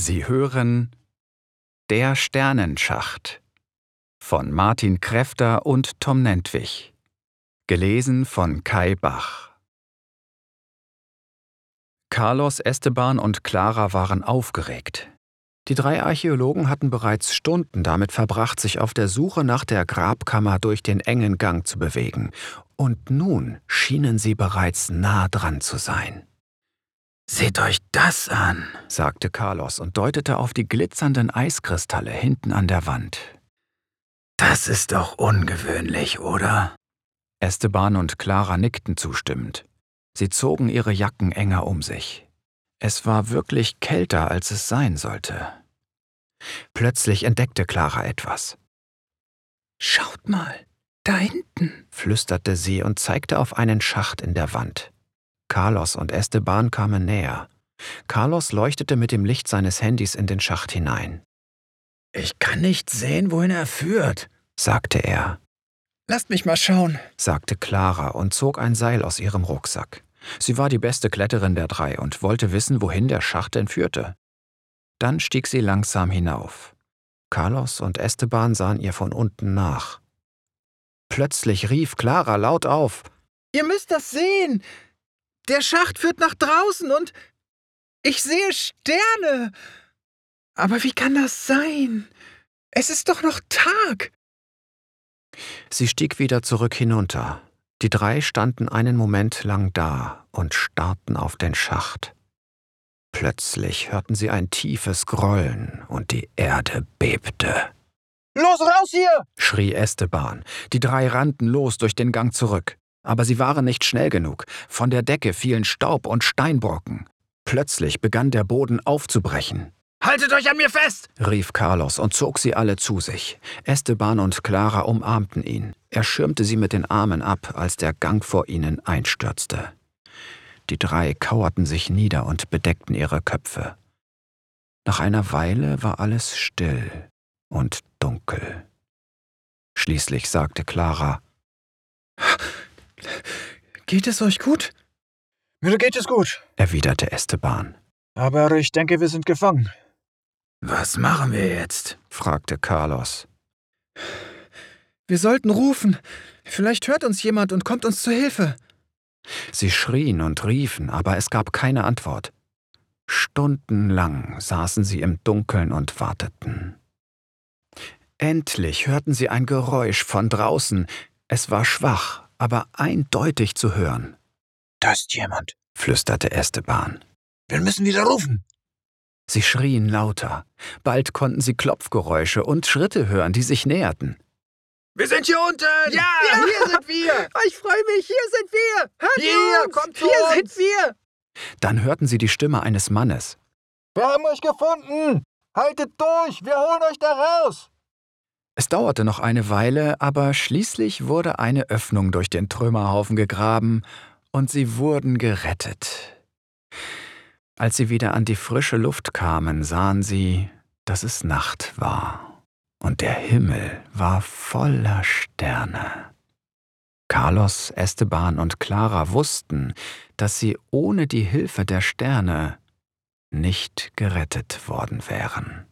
Sie hören Der Sternenschacht von Martin Kräfter und Tom Nentwich. Gelesen von Kai Bach. Carlos, Esteban und Clara waren aufgeregt. Die drei Archäologen hatten bereits Stunden damit verbracht, sich auf der Suche nach der Grabkammer durch den engen Gang zu bewegen, und nun schienen sie bereits nah dran zu sein. Seht euch das an, sagte Carlos und deutete auf die glitzernden Eiskristalle hinten an der Wand. Das ist doch ungewöhnlich, oder? Esteban und Clara nickten zustimmend. Sie zogen ihre Jacken enger um sich. Es war wirklich kälter, als es sein sollte. Plötzlich entdeckte Clara etwas. Schaut mal, da hinten, flüsterte sie und zeigte auf einen Schacht in der Wand. Carlos und Esteban kamen näher. Carlos leuchtete mit dem Licht seines Handys in den Schacht hinein. Ich kann nicht sehen, wohin er führt, sagte er. Lasst mich mal schauen, sagte Clara und zog ein Seil aus ihrem Rucksack. Sie war die beste Kletterin der drei und wollte wissen, wohin der Schacht denn führte. Dann stieg sie langsam hinauf. Carlos und Esteban sahen ihr von unten nach. Plötzlich rief Clara laut auf. Ihr müsst das sehen! Der Schacht führt nach draußen und ich sehe Sterne. Aber wie kann das sein? Es ist doch noch Tag. Sie stieg wieder zurück hinunter. Die drei standen einen Moment lang da und starrten auf den Schacht. Plötzlich hörten sie ein tiefes Grollen und die Erde bebte. Los raus hier! schrie Esteban. Die drei rannten los durch den Gang zurück. Aber sie waren nicht schnell genug. Von der Decke fielen Staub und Steinbrocken. Plötzlich begann der Boden aufzubrechen. Haltet euch an mir fest! rief Carlos und zog sie alle zu sich. Esteban und Clara umarmten ihn. Er schirmte sie mit den Armen ab, als der Gang vor ihnen einstürzte. Die drei kauerten sich nieder und bedeckten ihre Köpfe. Nach einer Weile war alles still und dunkel. Schließlich sagte Clara Geht es euch gut? Mir geht es gut, erwiderte Esteban. Aber ich denke, wir sind gefangen. Was machen wir jetzt? fragte Carlos. Wir sollten rufen. Vielleicht hört uns jemand und kommt uns zu Hilfe. Sie schrien und riefen, aber es gab keine Antwort. Stundenlang saßen sie im Dunkeln und warteten. Endlich hörten sie ein Geräusch von draußen. Es war schwach, aber eindeutig zu hören. Da ist jemand, flüsterte Esteban. Wir müssen wieder rufen. Sie schrien lauter. Bald konnten sie Klopfgeräusche und Schritte hören, die sich näherten. Wir sind hier unten! Ja, ja. hier sind wir! Ich freue mich, hier sind wir! Hört hier, uns. kommt zu Hier uns. sind wir! Dann hörten sie die Stimme eines Mannes. Wir haben euch gefunden! Haltet durch, wir holen euch da raus! Es dauerte noch eine Weile, aber schließlich wurde eine Öffnung durch den Trümmerhaufen gegraben und sie wurden gerettet. Als sie wieder an die frische Luft kamen, sahen sie, dass es Nacht war und der Himmel war voller Sterne. Carlos, Esteban und Clara wussten, dass sie ohne die Hilfe der Sterne nicht gerettet worden wären.